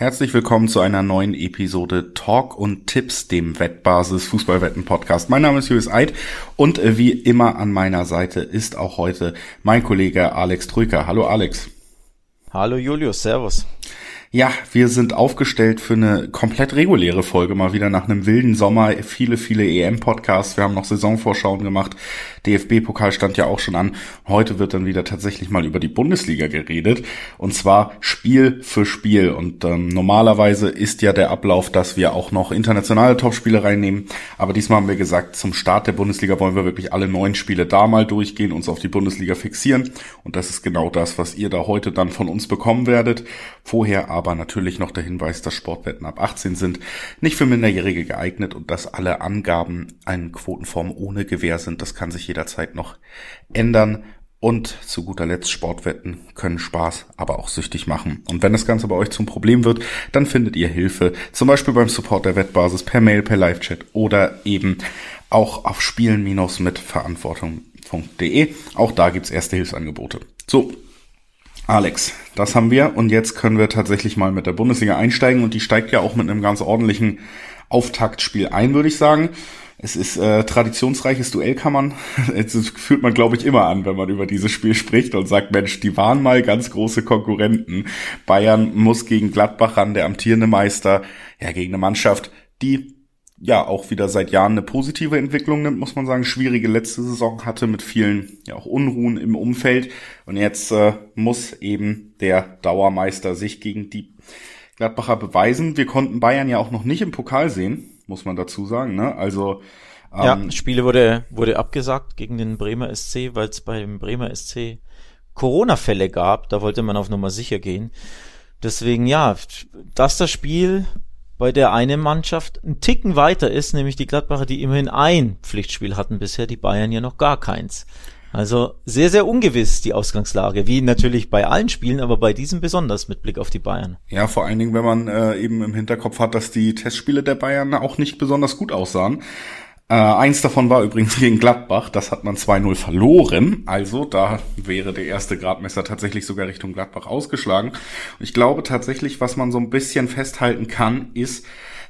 Herzlich willkommen zu einer neuen Episode Talk und Tipps, dem Wettbasis Fußballwetten Podcast. Mein Name ist Julius Eid und äh, wie immer an meiner Seite ist auch heute mein Kollege Alex Trüker. Hallo Alex. Hallo Julius, Servus. Ja, wir sind aufgestellt für eine komplett reguläre Folge, mal wieder nach einem wilden Sommer, viele, viele EM-Podcasts, wir haben noch Saisonvorschauen gemacht, DFB-Pokal stand ja auch schon an, heute wird dann wieder tatsächlich mal über die Bundesliga geredet. Und zwar Spiel für Spiel. Und ähm, normalerweise ist ja der Ablauf, dass wir auch noch internationale Topspiele reinnehmen, aber diesmal haben wir gesagt, zum Start der Bundesliga wollen wir wirklich alle neun Spiele da mal durchgehen, uns auf die Bundesliga fixieren. Und das ist genau das, was ihr da heute dann von uns bekommen werdet. Vorher natürlich noch der Hinweis, dass Sportwetten ab 18 sind, nicht für Minderjährige geeignet und dass alle Angaben eine Quotenform ohne Gewähr sind. Das kann sich jederzeit noch ändern. Und zu guter Letzt, Sportwetten können Spaß, aber auch süchtig machen. Und wenn das Ganze bei euch zum Problem wird, dann findet ihr Hilfe, zum Beispiel beim Support der Wettbasis per Mail, per Live-Chat oder eben auch auf spielen-mit-verantwortung.de. Auch da gibt's erste Hilfsangebote. So, Alex, das haben wir und jetzt können wir tatsächlich mal mit der Bundesliga einsteigen und die steigt ja auch mit einem ganz ordentlichen Auftaktspiel ein, würde ich sagen. Es ist äh, traditionsreiches Duell, kann man, es fühlt man, glaube ich, immer an, wenn man über dieses Spiel spricht und sagt, Mensch, die waren mal ganz große Konkurrenten. Bayern muss gegen Gladbach ran, der amtierende Meister, ja, gegen eine Mannschaft, die ja auch wieder seit Jahren eine positive Entwicklung nimmt, muss man sagen. Schwierige letzte Saison hatte mit vielen ja auch Unruhen im Umfeld. Und jetzt äh, muss eben der Dauermeister sich gegen die Gladbacher beweisen. Wir konnten Bayern ja auch noch nicht im Pokal sehen, muss man dazu sagen. Ne? Also ähm, ja, Spiele wurde wurde abgesagt gegen den Bremer SC, weil es beim Bremer SC Corona-Fälle gab. Da wollte man auf Nummer sicher gehen. Deswegen ja, dass das Spiel bei der eine Mannschaft ein Ticken weiter ist, nämlich die Gladbacher, die immerhin ein Pflichtspiel hatten bisher, die Bayern ja noch gar keins. Also sehr, sehr ungewiss die Ausgangslage, wie natürlich bei allen Spielen, aber bei diesem besonders mit Blick auf die Bayern. Ja, vor allen Dingen, wenn man äh, eben im Hinterkopf hat, dass die Testspiele der Bayern auch nicht besonders gut aussahen. Äh, eins davon war übrigens gegen Gladbach, das hat man 2-0 verloren. Also da wäre der erste Gradmesser tatsächlich sogar Richtung Gladbach ausgeschlagen. Und ich glaube tatsächlich, was man so ein bisschen festhalten kann, ist,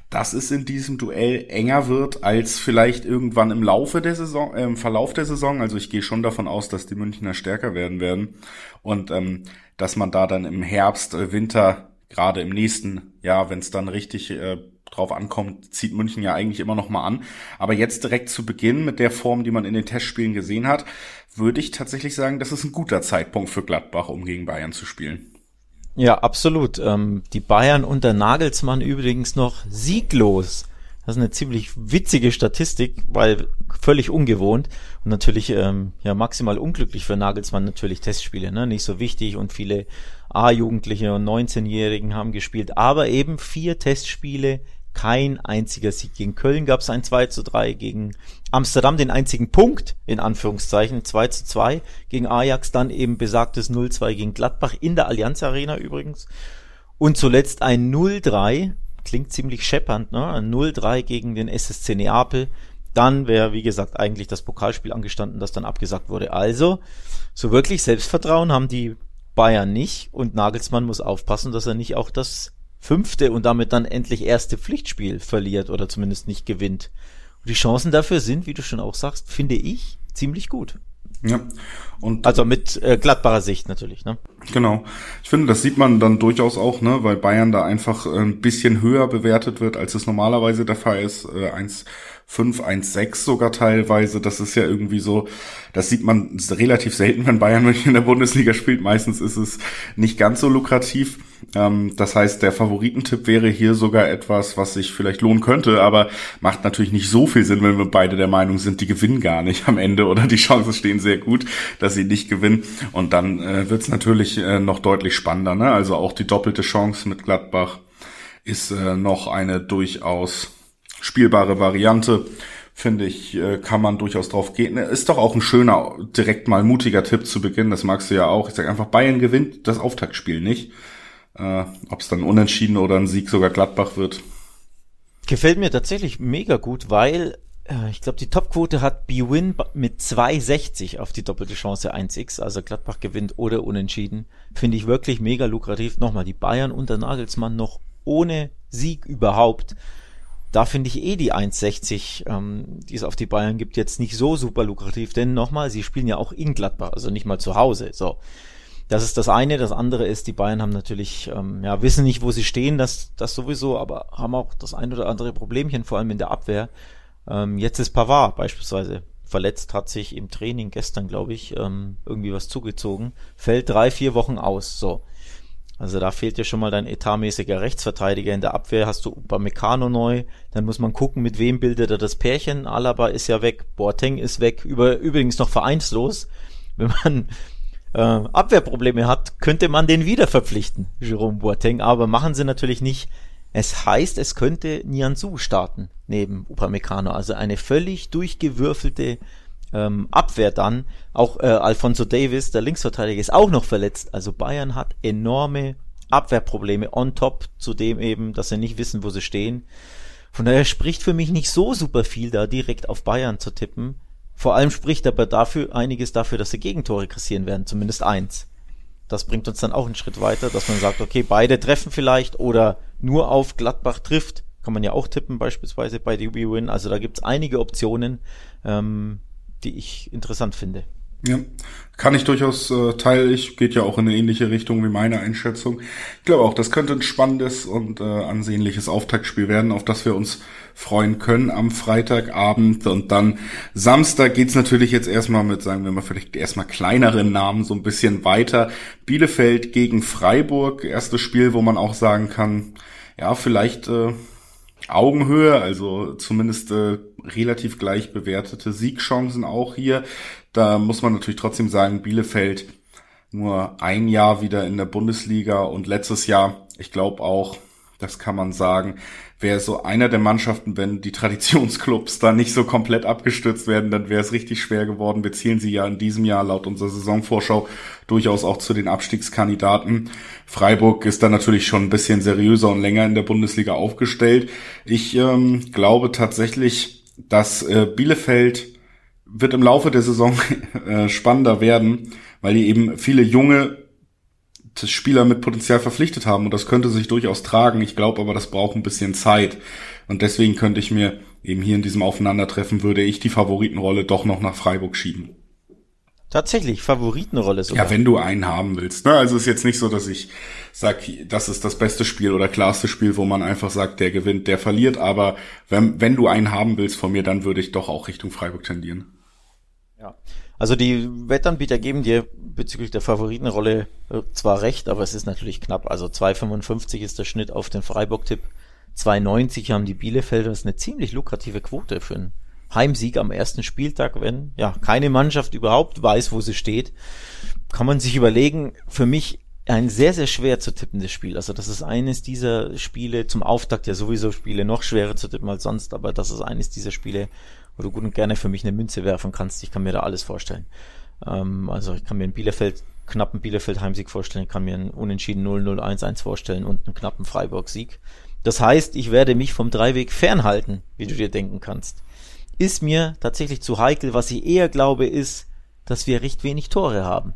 dass es in diesem Duell enger wird als vielleicht irgendwann im Laufe der Saison, äh, im Verlauf der Saison. Also ich gehe schon davon aus, dass die Münchner stärker werden werden und ähm, dass man da dann im Herbst, äh, Winter, gerade im nächsten Jahr, wenn es dann richtig äh, drauf ankommt, zieht München ja eigentlich immer noch mal an. Aber jetzt direkt zu Beginn mit der Form, die man in den Testspielen gesehen hat, würde ich tatsächlich sagen, das ist ein guter Zeitpunkt für Gladbach, um gegen Bayern zu spielen. Ja, absolut. Ähm, die Bayern unter Nagelsmann übrigens noch sieglos. Das ist eine ziemlich witzige Statistik, weil völlig ungewohnt und natürlich ähm, ja maximal unglücklich für Nagelsmann natürlich Testspiele, ne? Nicht so wichtig und viele A-Jugendliche und 19-Jährigen haben gespielt, aber eben vier Testspiele kein einziger Sieg. Gegen Köln gab es ein 2 zu 3, gegen Amsterdam den einzigen Punkt, in Anführungszeichen, 2 zu 2, gegen Ajax dann eben besagtes 0-2 gegen Gladbach in der Allianz Arena übrigens. Und zuletzt ein 0-3, klingt ziemlich scheppernd, ne? Ein 0-3 gegen den SSC Neapel. Dann wäre, wie gesagt, eigentlich das Pokalspiel angestanden, das dann abgesagt wurde. Also, so wirklich Selbstvertrauen haben die Bayern nicht und Nagelsmann muss aufpassen, dass er nicht auch das fünfte und damit dann endlich erste Pflichtspiel verliert oder zumindest nicht gewinnt. Und die Chancen dafür sind, wie du schon auch sagst, finde ich ziemlich gut. Ja. Und also mit äh, glattbarer Sicht natürlich, ne? Genau. Ich finde, das sieht man dann durchaus auch, ne, weil Bayern da einfach ein bisschen höher bewertet wird, als es normalerweise der Fall ist. Äh, 1,5, 1,6 sogar teilweise. Das ist ja irgendwie so, das sieht man relativ selten, wenn Bayern in der Bundesliga spielt. Meistens ist es nicht ganz so lukrativ. Ähm, das heißt, der Favoritentipp wäre hier sogar etwas, was sich vielleicht lohnen könnte, aber macht natürlich nicht so viel Sinn, wenn wir beide der Meinung sind, die gewinnen gar nicht am Ende oder die Chancen stehen sehr gut, dass sie nicht gewinnen. Und dann äh, wird es natürlich äh, noch deutlich spannender. Ne? Also auch die doppelte Chance mit Gladbach ist äh, noch eine durchaus spielbare Variante finde ich, äh, kann man durchaus drauf gehen. Ist doch auch ein schöner, direkt mal mutiger Tipp zu Beginn, das magst du ja auch. Ich sag einfach, Bayern gewinnt das Auftaktspiel nicht. Äh, Ob es dann unentschieden oder ein Sieg sogar Gladbach wird. Gefällt mir tatsächlich mega gut, weil äh, ich glaube, die Topquote hat B-Win mit 2,60 auf die doppelte Chance 1x, also Gladbach gewinnt oder unentschieden. Finde ich wirklich mega lukrativ. Nochmal, die Bayern unter Nagelsmann noch ohne Sieg überhaupt. Da finde ich eh die 1,60, ähm, die es auf die Bayern gibt, jetzt nicht so super lukrativ, denn nochmal, sie spielen ja auch in Gladbach, also nicht mal zu Hause. So. Das ist das eine. Das andere ist, die Bayern haben natürlich, ähm, ja, wissen nicht, wo sie stehen, das, das sowieso, aber haben auch das ein oder andere Problemchen, vor allem in der Abwehr. Ähm, jetzt ist Pavard beispielsweise verletzt, hat sich im Training gestern, glaube ich, ähm, irgendwie was zugezogen, fällt drei, vier Wochen aus. So. Also da fehlt ja schon mal dein etatmäßiger Rechtsverteidiger in der Abwehr. Hast du Upamecano neu, dann muss man gucken, mit wem bildet er das Pärchen. Alaba ist ja weg, Boateng ist weg, über, übrigens noch vereinslos. Wenn man äh, Abwehrprobleme hat, könnte man den wieder verpflichten, Jerome Boateng, aber machen sie natürlich nicht. Es heißt, es könnte Nianzou starten neben Upamecano, also eine völlig durchgewürfelte ähm, Abwehr dann. Auch äh, Alfonso Davis, der Linksverteidiger, ist auch noch verletzt. Also Bayern hat enorme Abwehrprobleme on top zu dem eben, dass sie nicht wissen, wo sie stehen. Von daher spricht für mich nicht so super viel da direkt auf Bayern zu tippen. Vor allem spricht aber dafür einiges dafür, dass sie Gegentore kassieren werden, zumindest eins. Das bringt uns dann auch einen Schritt weiter, dass man sagt, okay, beide treffen vielleicht oder nur auf Gladbach trifft. Kann man ja auch tippen, beispielsweise bei DB Win. Also da gibt's einige Optionen, ähm, die ich interessant finde. Ja, kann ich durchaus äh, teile ich, geht ja auch in eine ähnliche Richtung wie meine Einschätzung. Ich glaube auch, das könnte ein spannendes und äh, ansehnliches Auftaktspiel werden, auf das wir uns freuen können am Freitagabend. Und dann Samstag geht's natürlich jetzt erstmal mit, sagen wir mal, vielleicht erstmal kleineren Namen so ein bisschen weiter. Bielefeld gegen Freiburg, erstes Spiel, wo man auch sagen kann, ja, vielleicht äh, Augenhöhe, also zumindest äh, relativ gleich bewertete Siegchancen auch hier. Da muss man natürlich trotzdem sagen, Bielefeld nur ein Jahr wieder in der Bundesliga und letztes Jahr, ich glaube auch, das kann man sagen, wäre so einer der Mannschaften, wenn die Traditionsclubs da nicht so komplett abgestürzt werden, dann wäre es richtig schwer geworden. Wir zählen sie ja in diesem Jahr laut unserer Saisonvorschau durchaus auch zu den Abstiegskandidaten. Freiburg ist da natürlich schon ein bisschen seriöser und länger in der Bundesliga aufgestellt. Ich ähm, glaube tatsächlich, dass äh, Bielefeld wird im Laufe der Saison äh, spannender werden, weil die eben viele junge Spieler mit Potenzial verpflichtet haben und das könnte sich durchaus tragen. Ich glaube aber, das braucht ein bisschen Zeit und deswegen könnte ich mir eben hier in diesem Aufeinandertreffen würde ich die Favoritenrolle doch noch nach Freiburg schieben. Tatsächlich, Favoritenrolle sogar. Ja, wenn du einen haben willst. Ne? Also ist jetzt nicht so, dass ich sag, das ist das beste Spiel oder klarste Spiel, wo man einfach sagt, der gewinnt, der verliert. Aber wenn, wenn du einen haben willst von mir, dann würde ich doch auch Richtung Freiburg tendieren. Ja. Also die Wettanbieter geben dir bezüglich der Favoritenrolle äh, zwar recht, aber es ist natürlich knapp. Also 2,55 ist der Schnitt auf den Freiburg-Tipp. 2,90 haben die Bielefelder. Das ist eine ziemlich lukrative Quote für einen Heimsieg am ersten Spieltag, wenn ja keine Mannschaft überhaupt weiß, wo sie steht. Kann man sich überlegen, für mich ein sehr, sehr schwer zu tippendes Spiel. Also das ist eines dieser Spiele zum Auftakt, ja sowieso Spiele noch schwerer zu tippen als sonst, aber das ist eines dieser Spiele, wo du gut und gerne für mich eine Münze werfen kannst. Ich kann mir da alles vorstellen. Ähm, also ich kann mir einen Bielefeld, knappen Bielefeld-Heimsieg vorstellen, kann mir einen unentschieden 0-0-1-1 vorstellen und einen knappen Freiburg-Sieg. Das heißt, ich werde mich vom Dreiweg fernhalten, wie du dir denken kannst. Ist mir tatsächlich zu heikel. Was ich eher glaube, ist, dass wir recht wenig Tore haben.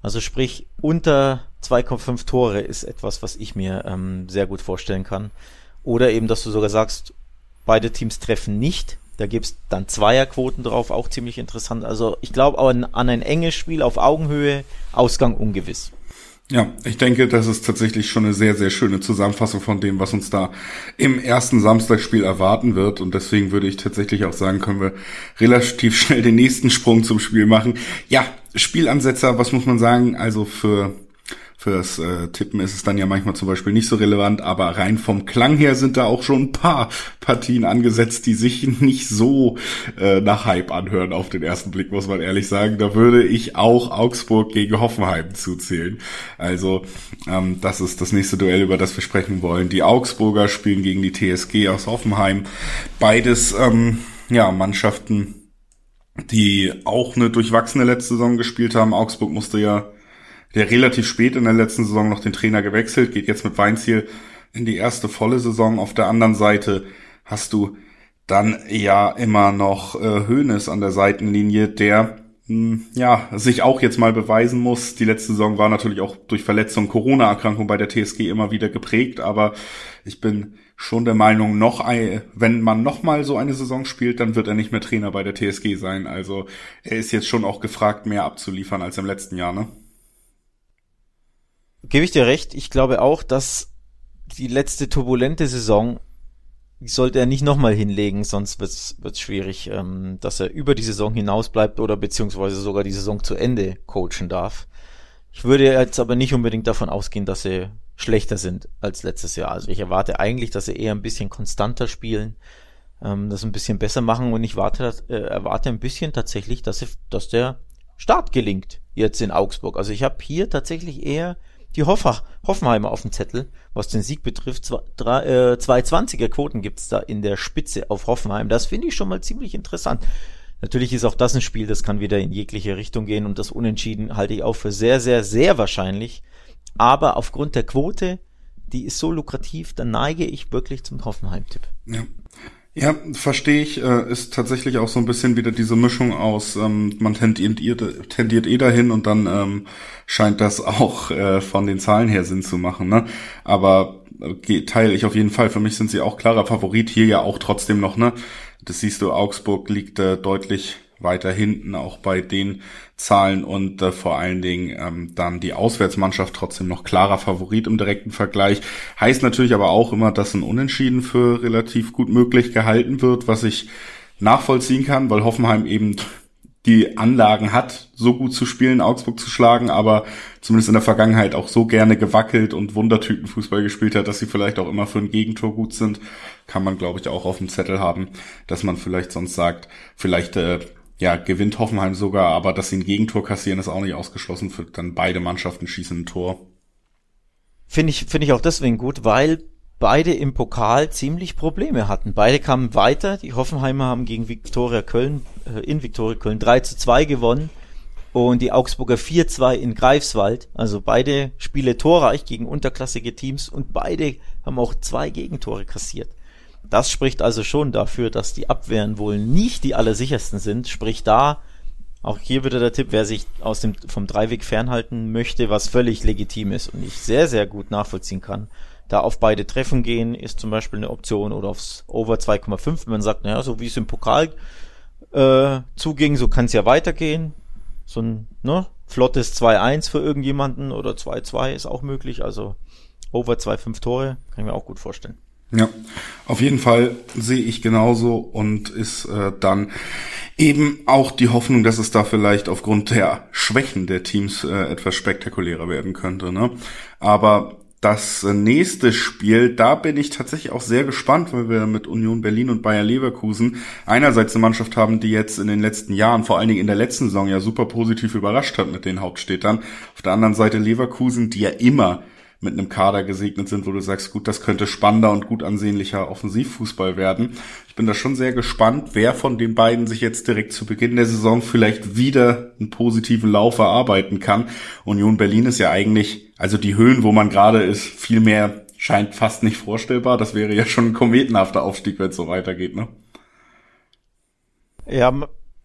Also sprich, unter 2,5 Tore ist etwas, was ich mir ähm, sehr gut vorstellen kann. Oder eben, dass du sogar sagst, beide Teams treffen nicht, da gibt's dann Zweierquoten drauf, auch ziemlich interessant. Also ich glaube an, an ein enges Spiel auf Augenhöhe, Ausgang ungewiss. Ja, ich denke, das ist tatsächlich schon eine sehr, sehr schöne Zusammenfassung von dem, was uns da im ersten Samstagsspiel erwarten wird. Und deswegen würde ich tatsächlich auch sagen, können wir relativ schnell den nächsten Sprung zum Spiel machen. Ja, Spielansetzer, was muss man sagen? Also für Fürs äh, Tippen ist es dann ja manchmal zum Beispiel nicht so relevant, aber rein vom Klang her sind da auch schon ein paar Partien angesetzt, die sich nicht so äh, nach Hype anhören auf den ersten Blick, muss man ehrlich sagen. Da würde ich auch Augsburg gegen Hoffenheim zuzählen. Also ähm, das ist das nächste Duell, über das wir sprechen wollen. Die Augsburger spielen gegen die TSG aus Hoffenheim. Beides ähm, ja Mannschaften, die auch eine durchwachsene letzte Saison gespielt haben. Augsburg musste ja der relativ spät in der letzten Saison noch den Trainer gewechselt, geht jetzt mit Weinziel in die erste volle Saison. Auf der anderen Seite hast du dann ja immer noch äh, an der Seitenlinie, der hm, ja, sich auch jetzt mal beweisen muss. Die letzte Saison war natürlich auch durch Verletzung, Corona-Erkrankung bei der TSG immer wieder geprägt, aber ich bin schon der Meinung, noch ein, wenn man noch mal so eine Saison spielt, dann wird er nicht mehr Trainer bei der TSG sein. Also er ist jetzt schon auch gefragt, mehr abzuliefern als im letzten Jahr, ne? Gebe ich dir recht. Ich glaube auch, dass die letzte turbulente Saison sollte er nicht nochmal hinlegen, sonst wird's wird's schwierig, ähm, dass er über die Saison hinaus bleibt oder beziehungsweise sogar die Saison zu Ende coachen darf. Ich würde jetzt aber nicht unbedingt davon ausgehen, dass sie schlechter sind als letztes Jahr. Also ich erwarte eigentlich, dass sie eher ein bisschen konstanter spielen, ähm, das ein bisschen besser machen und ich warte, äh, erwarte ein bisschen tatsächlich, dass, sie, dass der Start gelingt jetzt in Augsburg. Also ich habe hier tatsächlich eher die Hoffa, Hoffenheimer auf dem Zettel, was den Sieg betrifft. Zwei, drei, äh, 220er Quoten gibt's da in der Spitze auf Hoffenheim. Das finde ich schon mal ziemlich interessant. Natürlich ist auch das ein Spiel, das kann wieder in jegliche Richtung gehen und das Unentschieden halte ich auch für sehr, sehr, sehr wahrscheinlich. Aber aufgrund der Quote, die ist so lukrativ, dann neige ich wirklich zum Hoffenheim-Tipp. Ja. Ja, verstehe ich. Äh, ist tatsächlich auch so ein bisschen wieder diese Mischung aus, ähm, man tendiert, tendiert eh dahin und dann ähm, scheint das auch äh, von den Zahlen her Sinn zu machen. Ne? Aber äh, teile ich auf jeden Fall. Für mich sind sie auch klarer Favorit hier ja auch trotzdem noch. Ne, das siehst du. Augsburg liegt äh, deutlich weiter hinten, auch bei den Zahlen und äh, vor allen Dingen ähm, dann die Auswärtsmannschaft trotzdem noch klarer Favorit im direkten Vergleich. Heißt natürlich aber auch immer, dass ein Unentschieden für relativ gut möglich gehalten wird, was ich nachvollziehen kann, weil Hoffenheim eben die Anlagen hat, so gut zu spielen, Augsburg zu schlagen, aber zumindest in der Vergangenheit auch so gerne gewackelt und Wundertütenfußball gespielt hat, dass sie vielleicht auch immer für ein Gegentor gut sind, kann man, glaube ich, auch auf dem Zettel haben, dass man vielleicht sonst sagt, vielleicht äh, ja, gewinnt Hoffenheim sogar, aber dass sie ein Gegentor kassieren, ist auch nicht ausgeschlossen. Für dann beide Mannschaften schießen ein Tor. Finde ich, finde ich auch deswegen gut, weil beide im Pokal ziemlich Probleme hatten. Beide kamen weiter. Die Hoffenheimer haben gegen Viktoria Köln, äh, in Viktoria Köln 3 zu 2 gewonnen und die Augsburger 4-2 in Greifswald. Also beide Spiele torreich gegen unterklassige Teams und beide haben auch zwei Gegentore kassiert. Das spricht also schon dafür, dass die Abwehren wohl nicht die allersichersten sind. Sprich da, auch hier wieder der Tipp, wer sich aus dem, vom Dreiweg fernhalten möchte, was völlig legitim ist und ich sehr, sehr gut nachvollziehen kann. Da auf beide Treffen gehen ist zum Beispiel eine Option oder aufs Over 2,5. Wenn man sagt, naja, so wie es im Pokal äh, zuging, so kann es ja weitergehen. So ein ne, flottes 2-1 für irgendjemanden oder 2-2 ist auch möglich. Also Over 2,5 Tore kann ich mir auch gut vorstellen. Ja, auf jeden Fall sehe ich genauso und ist äh, dann eben auch die Hoffnung, dass es da vielleicht aufgrund der Schwächen der Teams äh, etwas spektakulärer werden könnte. Ne? Aber das nächste Spiel, da bin ich tatsächlich auch sehr gespannt, weil wir mit Union Berlin und Bayer Leverkusen einerseits eine Mannschaft haben, die jetzt in den letzten Jahren, vor allen Dingen in der letzten Saison ja super positiv überrascht hat mit den Hauptstädtern. Auf der anderen Seite Leverkusen, die ja immer mit einem Kader gesegnet sind, wo du sagst, gut, das könnte spannender und gut ansehnlicher Offensivfußball werden. Ich bin da schon sehr gespannt, wer von den beiden sich jetzt direkt zu Beginn der Saison vielleicht wieder einen positiven Lauf erarbeiten kann. Union Berlin ist ja eigentlich, also die Höhen, wo man gerade ist, viel mehr scheint fast nicht vorstellbar. Das wäre ja schon ein kometenhafter Aufstieg, wenn es so weitergeht, ne? Ja,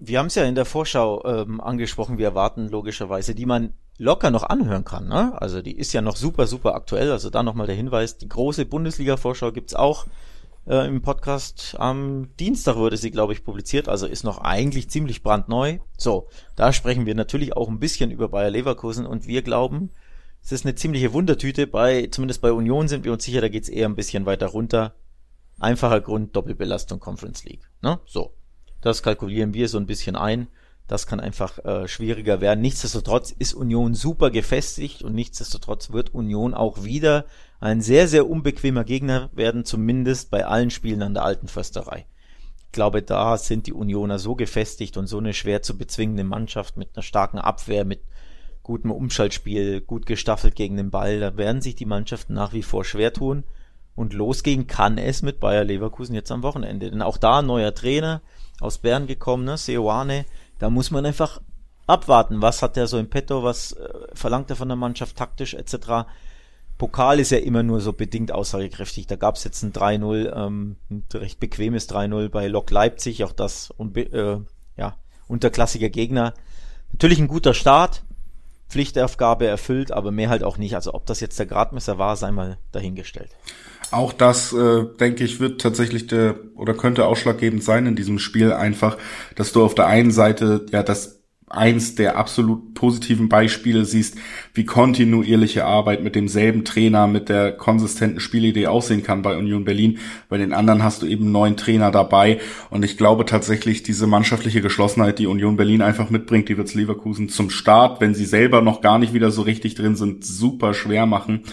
wir haben es ja in der Vorschau ähm, angesprochen, wir erwarten logischerweise, die man locker noch anhören kann. Ne? Also die ist ja noch super, super aktuell. Also da nochmal der Hinweis, die große Bundesliga-Vorschau gibt's auch äh, im Podcast. Am Dienstag wurde sie, glaube ich, publiziert. Also ist noch eigentlich ziemlich brandneu. So, da sprechen wir natürlich auch ein bisschen über Bayer Leverkusen und wir glauben, es ist eine ziemliche Wundertüte. Bei, zumindest bei Union sind wir uns sicher, da geht's eher ein bisschen weiter runter. Einfacher Grund, Doppelbelastung Conference League. Ne? So, das kalkulieren wir so ein bisschen ein. Das kann einfach äh, schwieriger werden. Nichtsdestotrotz ist Union super gefestigt und nichtsdestotrotz wird Union auch wieder ein sehr, sehr unbequemer Gegner werden, zumindest bei allen Spielen an der alten Försterei. Ich glaube, da sind die Unioner so gefestigt und so eine schwer zu bezwingende Mannschaft mit einer starken Abwehr, mit gutem Umschaltspiel, gut gestaffelt gegen den Ball. Da werden sich die Mannschaften nach wie vor schwer tun. Und losgehen kann es mit Bayer Leverkusen jetzt am Wochenende. Denn auch da ein neuer Trainer aus Bern gekommen, ne? Seoane, da muss man einfach abwarten, was hat er so im Petto, was äh, verlangt er von der Mannschaft taktisch etc. Pokal ist ja immer nur so bedingt aussagekräftig. Da gab es jetzt ein 3-0, ähm, ein recht bequemes 3-0 bei Lok Leipzig, auch das äh, ja, unterklassiger Gegner. natürlich ein guter Start, Pflichtaufgabe erfüllt, aber mehr halt auch nicht. Also ob das jetzt der Gradmesser war, sei mal dahingestellt. Auch das, äh, denke ich, wird tatsächlich der oder könnte ausschlaggebend sein in diesem Spiel einfach, dass du auf der einen Seite ja das eins der absolut positiven Beispiele siehst, wie kontinuierliche Arbeit mit demselben Trainer, mit der konsistenten Spielidee aussehen kann bei Union Berlin. Bei den anderen hast du eben neun Trainer dabei. Und ich glaube tatsächlich, diese mannschaftliche Geschlossenheit, die Union Berlin einfach mitbringt, die wird's Leverkusen zum Start, wenn sie selber noch gar nicht wieder so richtig drin sind, super schwer machen.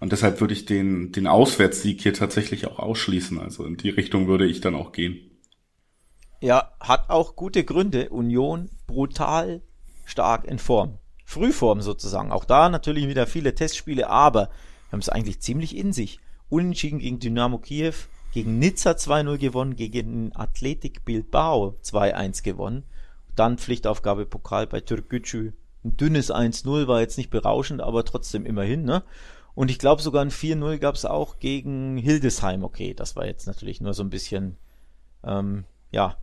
Und deshalb würde ich den, den Auswärtssieg hier tatsächlich auch ausschließen. Also in die Richtung würde ich dann auch gehen. Ja, hat auch gute Gründe. Union brutal stark in Form. Frühform sozusagen. Auch da natürlich wieder viele Testspiele, aber wir haben es eigentlich ziemlich in sich. Unentschieden gegen Dynamo Kiew, gegen Nizza 2-0 gewonnen, gegen Athletic Bilbao 2-1 gewonnen. Dann Pflichtaufgabe Pokal bei Türkgücü. Ein dünnes 1-0 war jetzt nicht berauschend, aber trotzdem immerhin, ne? Und ich glaube sogar ein 4-0 gab es auch gegen Hildesheim. Okay, das war jetzt natürlich nur so ein bisschen, ähm, ja,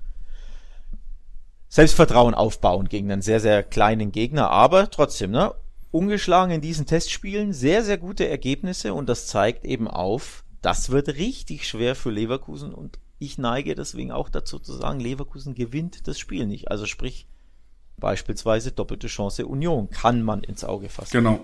Selbstvertrauen aufbauen gegen einen sehr, sehr kleinen Gegner, aber trotzdem, ne? Ungeschlagen in diesen Testspielen, sehr, sehr gute Ergebnisse und das zeigt eben auf, das wird richtig schwer für Leverkusen und ich neige deswegen auch dazu zu sagen, Leverkusen gewinnt das Spiel nicht. Also sprich, beispielsweise doppelte Chance Union kann man ins Auge fassen. Genau.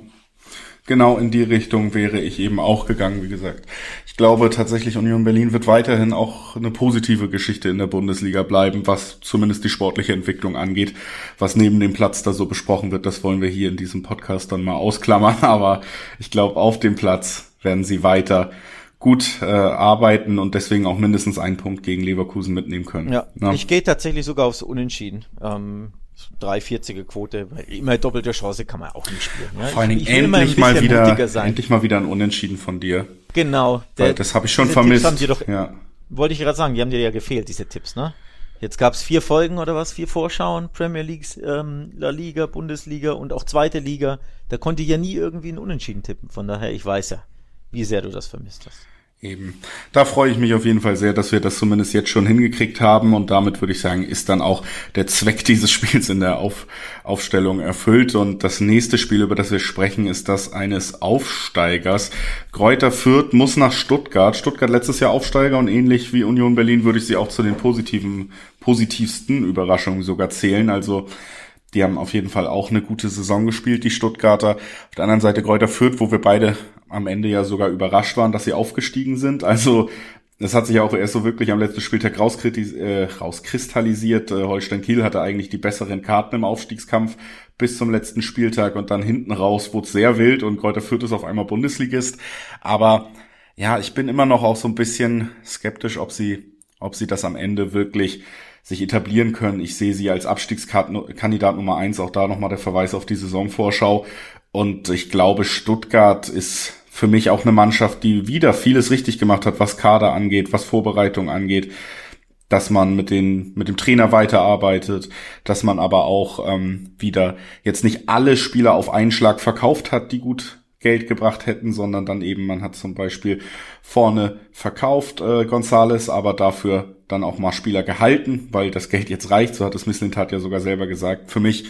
Genau in die Richtung wäre ich eben auch gegangen, wie gesagt. Ich glaube tatsächlich, Union Berlin wird weiterhin auch eine positive Geschichte in der Bundesliga bleiben, was zumindest die sportliche Entwicklung angeht. Was neben dem Platz da so besprochen wird, das wollen wir hier in diesem Podcast dann mal ausklammern. Aber ich glaube, auf dem Platz werden sie weiter gut äh, arbeiten und deswegen auch mindestens einen Punkt gegen Leverkusen mitnehmen können. Ja, ja. ich gehe tatsächlich sogar aufs Unentschieden. Ähm 340er Quote, immer doppelte Chance kann man auch nicht spielen. Ja? Vor allen Dingen endlich mal wieder, endlich mal wieder ein Unentschieden von dir. Genau. Der, weil das habe ich schon vermisst. doch, ja. Wollte ich gerade sagen, die haben dir ja gefehlt, diese Tipps, ne? Jetzt gab's vier Folgen oder was, vier Vorschauen, Premier League, ähm, La Liga, Bundesliga und auch zweite Liga. Da konnte ich ja nie irgendwie ein Unentschieden tippen. Von daher, ich weiß ja, wie sehr du das vermisst hast. Eben. Da freue ich mich auf jeden Fall sehr, dass wir das zumindest jetzt schon hingekriegt haben und damit würde ich sagen, ist dann auch der Zweck dieses Spiels in der Auf Aufstellung erfüllt und das nächste Spiel, über das wir sprechen, ist das eines Aufsteigers. Kräuter Fürth muss nach Stuttgart. Stuttgart letztes Jahr Aufsteiger und ähnlich wie Union Berlin würde ich sie auch zu den positiven, positivsten Überraschungen sogar zählen. Also die haben auf jeden Fall auch eine gute Saison gespielt, die Stuttgarter. Auf der anderen Seite Kräuter Fürth, wo wir beide am Ende ja sogar überrascht waren, dass sie aufgestiegen sind. Also das hat sich ja auch erst so wirklich am letzten Spieltag äh, rauskristallisiert. Äh, Holstein Kiel hatte eigentlich die besseren Karten im Aufstiegskampf bis zum letzten Spieltag und dann hinten raus wurde es sehr wild und Kräuter Fürth ist auf einmal Bundesligist. Aber ja, ich bin immer noch auch so ein bisschen skeptisch, ob sie, ob sie das am Ende wirklich sich etablieren können. Ich sehe sie als Abstiegskandidat Nummer eins. Auch da nochmal der Verweis auf die Saisonvorschau. Und ich glaube, Stuttgart ist für mich auch eine Mannschaft, die wieder vieles richtig gemacht hat, was Kader angeht, was Vorbereitung angeht, dass man mit den mit dem Trainer weiterarbeitet, dass man aber auch ähm, wieder jetzt nicht alle Spieler auf einen Schlag verkauft hat, die gut Geld gebracht hätten, sondern dann eben man hat zum Beispiel vorne verkauft äh, Gonzales, aber dafür dann auch mal Spieler gehalten, weil das Geld jetzt reicht. So hat es Misslintat ja sogar selber gesagt. Für mich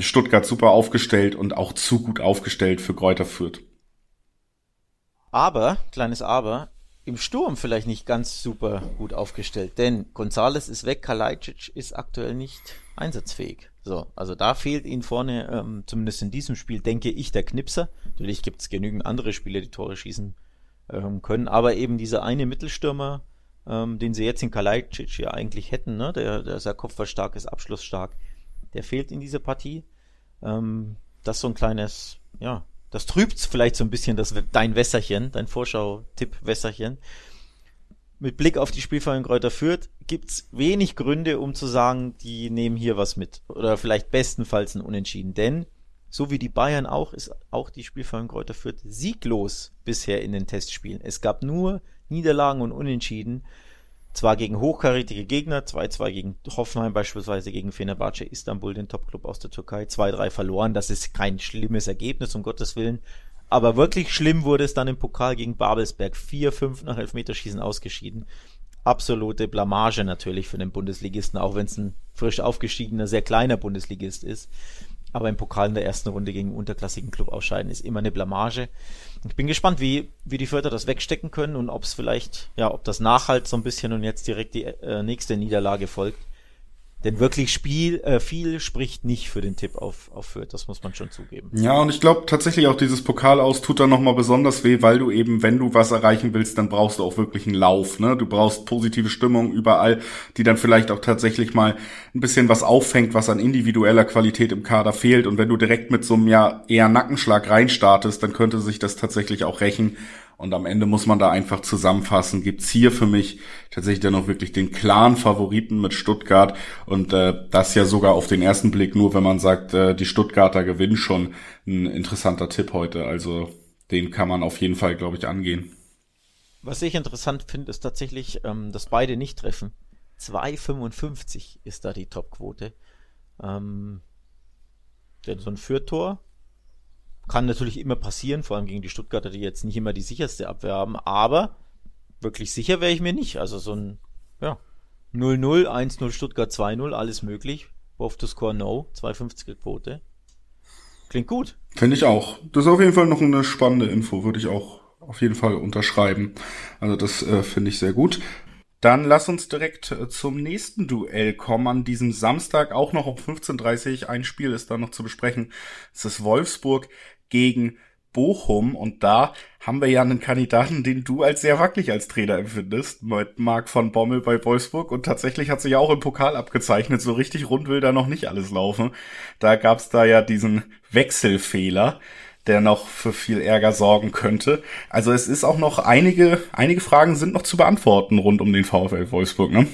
Stuttgart super aufgestellt und auch zu gut aufgestellt für Kräuter Fürth. Aber, kleines Aber, im Sturm vielleicht nicht ganz super gut aufgestellt, denn Gonzales ist weg, Kalajdzic ist aktuell nicht einsatzfähig. So, also da fehlt ihnen vorne, ähm, zumindest in diesem Spiel, denke ich, der Knipser. Natürlich gibt es genügend andere Spieler, die Tore schießen ähm, können, aber eben dieser eine Mittelstürmer, ähm, den sie jetzt in Kalajdzic ja eigentlich hätten, ne? der, der sehr kopfballstark ist, abschlussstark, der fehlt in dieser Partie. Ähm, das so ein kleines, ja, das trübt vielleicht so ein bisschen das, dein Wässerchen, dein Vorschau-Tipp-Wässerchen. Mit Blick auf die Spielfallen Kräuter Fürth gibt's wenig Gründe, um zu sagen, die nehmen hier was mit. Oder vielleicht bestenfalls ein Unentschieden. Denn, so wie die Bayern auch, ist auch die Spielfallen Kräuter Fürth sieglos bisher in den Testspielen. Es gab nur Niederlagen und Unentschieden zwar gegen hochkarätige Gegner, 2-2 gegen Hoffenheim beispielsweise, gegen Fenerbahce Istanbul, den Topclub aus der Türkei, 2-3 verloren. Das ist kein schlimmes Ergebnis, um Gottes Willen. Aber wirklich schlimm wurde es dann im Pokal gegen Babelsberg. 4-5 nach Elfmeterschießen ausgeschieden. Absolute Blamage natürlich für den Bundesligisten, auch wenn es ein frisch aufgestiegener, sehr kleiner Bundesligist ist. Aber im Pokal in der ersten Runde gegen einen unterklassigen Club ausscheiden ist immer eine Blamage. Ich bin gespannt, wie, wie die Förder das wegstecken können und ob es vielleicht, ja, ob das nachhalt so ein bisschen und jetzt direkt die äh, nächste Niederlage folgt. Denn wirklich Spiel, äh, viel spricht nicht für den Tipp auf, auf Fürth, das muss man schon zugeben. Ja, und ich glaube tatsächlich auch dieses Pokal aus tut da nochmal besonders weh, weil du eben, wenn du was erreichen willst, dann brauchst du auch wirklich einen Lauf. Ne? Du brauchst positive Stimmung überall, die dann vielleicht auch tatsächlich mal ein bisschen was auffängt, was an individueller Qualität im Kader fehlt. Und wenn du direkt mit so einem ja eher Nackenschlag reinstartest, dann könnte sich das tatsächlich auch rächen. Und am Ende muss man da einfach zusammenfassen, gibt's hier für mich tatsächlich dann auch wirklich den klaren Favoriten mit Stuttgart. Und äh, das ja sogar auf den ersten Blick nur, wenn man sagt, äh, die Stuttgarter gewinnen schon ein interessanter Tipp heute. Also den kann man auf jeden Fall, glaube ich, angehen. Was ich interessant finde, ist tatsächlich, ähm, dass beide nicht treffen. 2,55 ist da die Topquote. Ähm, denn so ein Fürtor kann natürlich immer passieren, vor allem gegen die Stuttgarter, die jetzt nicht immer die sicherste Abwehr haben, aber wirklich sicher wäre ich mir nicht. Also so ein, ja, 0-0, 1-0 Stuttgart 2-0, alles möglich. Auf the score no, 250er Quote. Klingt gut. Finde ich auch. Das ist auf jeden Fall noch eine spannende Info, würde ich auch auf jeden Fall unterschreiben. Also das äh, finde ich sehr gut. Dann lass uns direkt äh, zum nächsten Duell kommen. An diesem Samstag auch noch um 15.30 Uhr. Ein Spiel ist da noch zu besprechen. Es ist Wolfsburg gegen Bochum. Und da haben wir ja einen Kandidaten, den du als sehr wackelig als Trainer empfindest, mit Marc von Bommel bei Wolfsburg. Und tatsächlich hat sich ja auch im Pokal abgezeichnet. So richtig rund will da noch nicht alles laufen. Da gab's da ja diesen Wechselfehler der noch für viel Ärger sorgen könnte. Also es ist auch noch einige, einige Fragen sind noch zu beantworten rund um den VfL Wolfsburg, ne?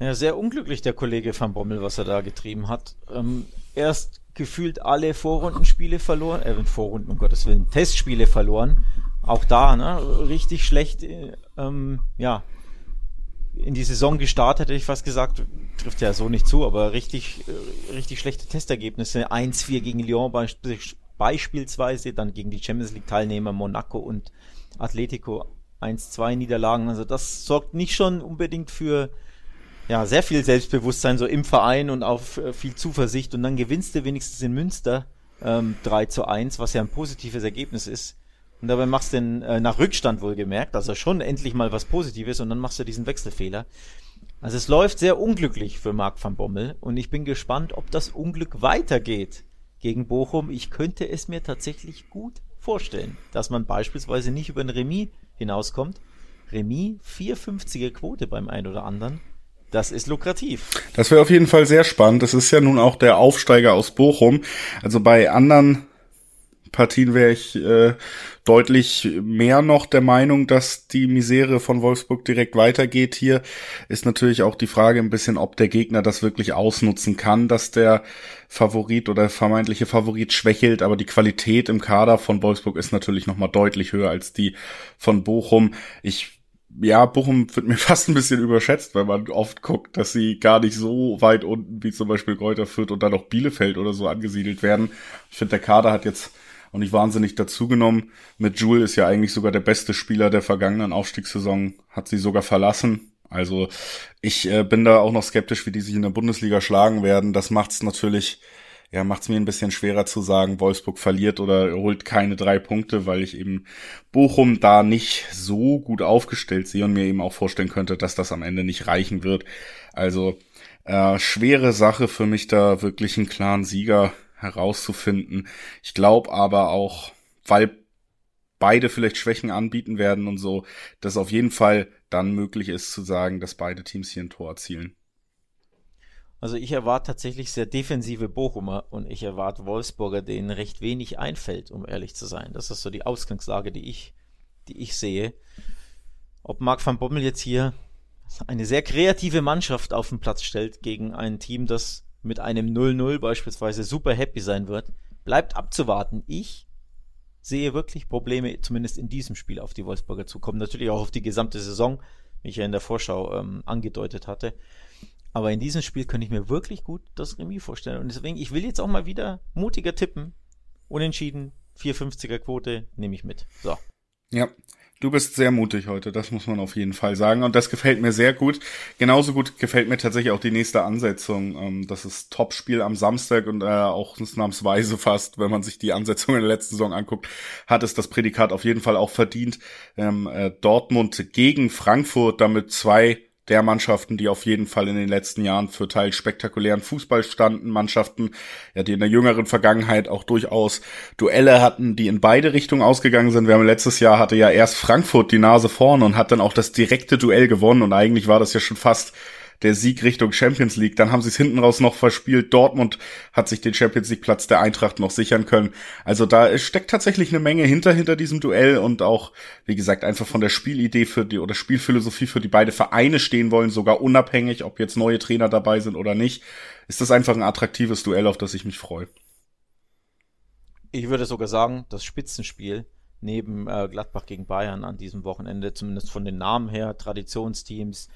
Ja, sehr unglücklich der Kollege Van Bommel, was er da getrieben hat. Ähm, erst gefühlt alle Vorrundenspiele verloren, äh, Vorrunden, um Gottes Willen, Testspiele verloren. Auch da, ne, richtig schlecht, äh, ähm, ja, in die Saison gestartet, hätte ich fast gesagt, trifft ja so nicht zu, aber richtig, äh, richtig schlechte Testergebnisse. 1-4 gegen Lyon beispielsweise, dann gegen die Champions League Teilnehmer Monaco und Atletico 1-2 Niederlagen. Also das sorgt nicht schon unbedingt für ja, sehr viel Selbstbewusstsein so im Verein und auf äh, viel Zuversicht und dann gewinnst du wenigstens in Münster ähm, 3 zu 1, was ja ein positives Ergebnis ist. Und dabei machst du den, äh, nach Rückstand wohlgemerkt, also schon endlich mal was Positives und dann machst du diesen Wechselfehler. Also es läuft sehr unglücklich für Marc van Bommel und ich bin gespannt, ob das Unglück weitergeht gegen Bochum. Ich könnte es mir tatsächlich gut vorstellen, dass man beispielsweise nicht über ein Remis hinauskommt. Remis 450er Quote beim einen oder anderen. Das ist lukrativ. Das wäre auf jeden Fall sehr spannend. Das ist ja nun auch der Aufsteiger aus Bochum. Also bei anderen Partien wäre ich äh, deutlich mehr noch der Meinung, dass die Misere von Wolfsburg direkt weitergeht. Hier ist natürlich auch die Frage ein bisschen, ob der Gegner das wirklich ausnutzen kann, dass der Favorit oder vermeintliche Favorit schwächelt, aber die Qualität im Kader von Wolfsburg ist natürlich nochmal deutlich höher als die von Bochum. Ich ja, Bochum wird mir fast ein bisschen überschätzt, weil man oft guckt, dass sie gar nicht so weit unten wie zum Beispiel Kräuter Fürth und dann noch Bielefeld oder so angesiedelt werden. Ich finde, der Kader hat jetzt und nicht wahnsinnig dazugenommen. Mit Jules ist ja eigentlich sogar der beste Spieler der vergangenen Aufstiegssaison, hat sie sogar verlassen. Also ich äh, bin da auch noch skeptisch, wie die sich in der Bundesliga schlagen werden. Das macht's natürlich, ja, macht's mir ein bisschen schwerer zu sagen, Wolfsburg verliert oder holt keine drei Punkte, weil ich eben Bochum da nicht so gut aufgestellt sehe und mir eben auch vorstellen könnte, dass das am Ende nicht reichen wird. Also äh, schwere Sache für mich da wirklich einen klaren Sieger herauszufinden. Ich glaube aber auch, weil beide vielleicht Schwächen anbieten werden und so, dass auf jeden Fall dann möglich ist zu sagen, dass beide Teams hier ein Tor erzielen. Also ich erwarte tatsächlich sehr defensive Bochumer und ich erwarte Wolfsburger, denen recht wenig einfällt, um ehrlich zu sein. Das ist so die Ausgangslage, die ich, die ich sehe. Ob Marc van Bommel jetzt hier eine sehr kreative Mannschaft auf den Platz stellt gegen ein Team, das mit einem 0-0 beispielsweise super happy sein wird, bleibt abzuwarten. Ich sehe wirklich Probleme, zumindest in diesem Spiel auf die Wolfsburger zukommen. Natürlich auch auf die gesamte Saison, wie ich ja in der Vorschau ähm, angedeutet hatte. Aber in diesem Spiel könnte ich mir wirklich gut das Remis vorstellen. Und deswegen, ich will jetzt auch mal wieder mutiger tippen. Unentschieden, 450er Quote, nehme ich mit. So. Ja, Du bist sehr mutig heute, das muss man auf jeden Fall sagen. Und das gefällt mir sehr gut. Genauso gut gefällt mir tatsächlich auch die nächste Ansetzung. Ähm, das ist Topspiel am Samstag und äh, auch ausnahmsweise fast, wenn man sich die Ansetzung in der letzten Saison anguckt, hat es das Prädikat auf jeden Fall auch verdient. Ähm, äh, Dortmund gegen Frankfurt, damit zwei der Mannschaften, die auf jeden Fall in den letzten Jahren für teils spektakulären Fußball standen, Mannschaften, ja, die in der jüngeren Vergangenheit auch durchaus Duelle hatten, die in beide Richtungen ausgegangen sind. Wir haben letztes Jahr hatte ja erst Frankfurt die Nase vorn und hat dann auch das direkte Duell gewonnen und eigentlich war das ja schon fast der Sieg Richtung Champions League. Dann haben sie es hinten raus noch verspielt. Dortmund hat sich den Champions League Platz der Eintracht noch sichern können. Also da steckt tatsächlich eine Menge hinter, hinter diesem Duell und auch, wie gesagt, einfach von der Spielidee für die oder Spielphilosophie für die beide Vereine stehen wollen, sogar unabhängig, ob jetzt neue Trainer dabei sind oder nicht, ist das einfach ein attraktives Duell, auf das ich mich freue. Ich würde sogar sagen, das Spitzenspiel neben äh, Gladbach gegen Bayern an diesem Wochenende, zumindest von den Namen her, Traditionsteams,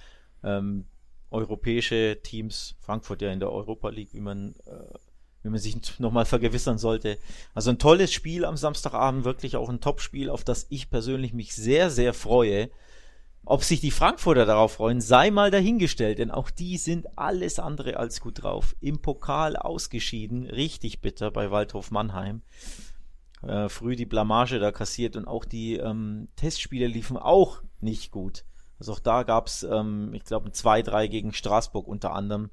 ähm, europäische Teams, Frankfurt ja in der Europa League, wie man, äh, wie man sich nochmal vergewissern sollte. Also ein tolles Spiel am Samstagabend, wirklich auch ein Top-Spiel, auf das ich persönlich mich sehr, sehr freue. Ob sich die Frankfurter darauf freuen, sei mal dahingestellt, denn auch die sind alles andere als gut drauf. Im Pokal ausgeschieden, richtig bitter bei Waldhof Mannheim. Äh, früh die Blamage da kassiert und auch die ähm, Testspiele liefen auch nicht gut. Also auch da gab es, ähm, ich glaube, ein 2-3 gegen Straßburg unter anderem.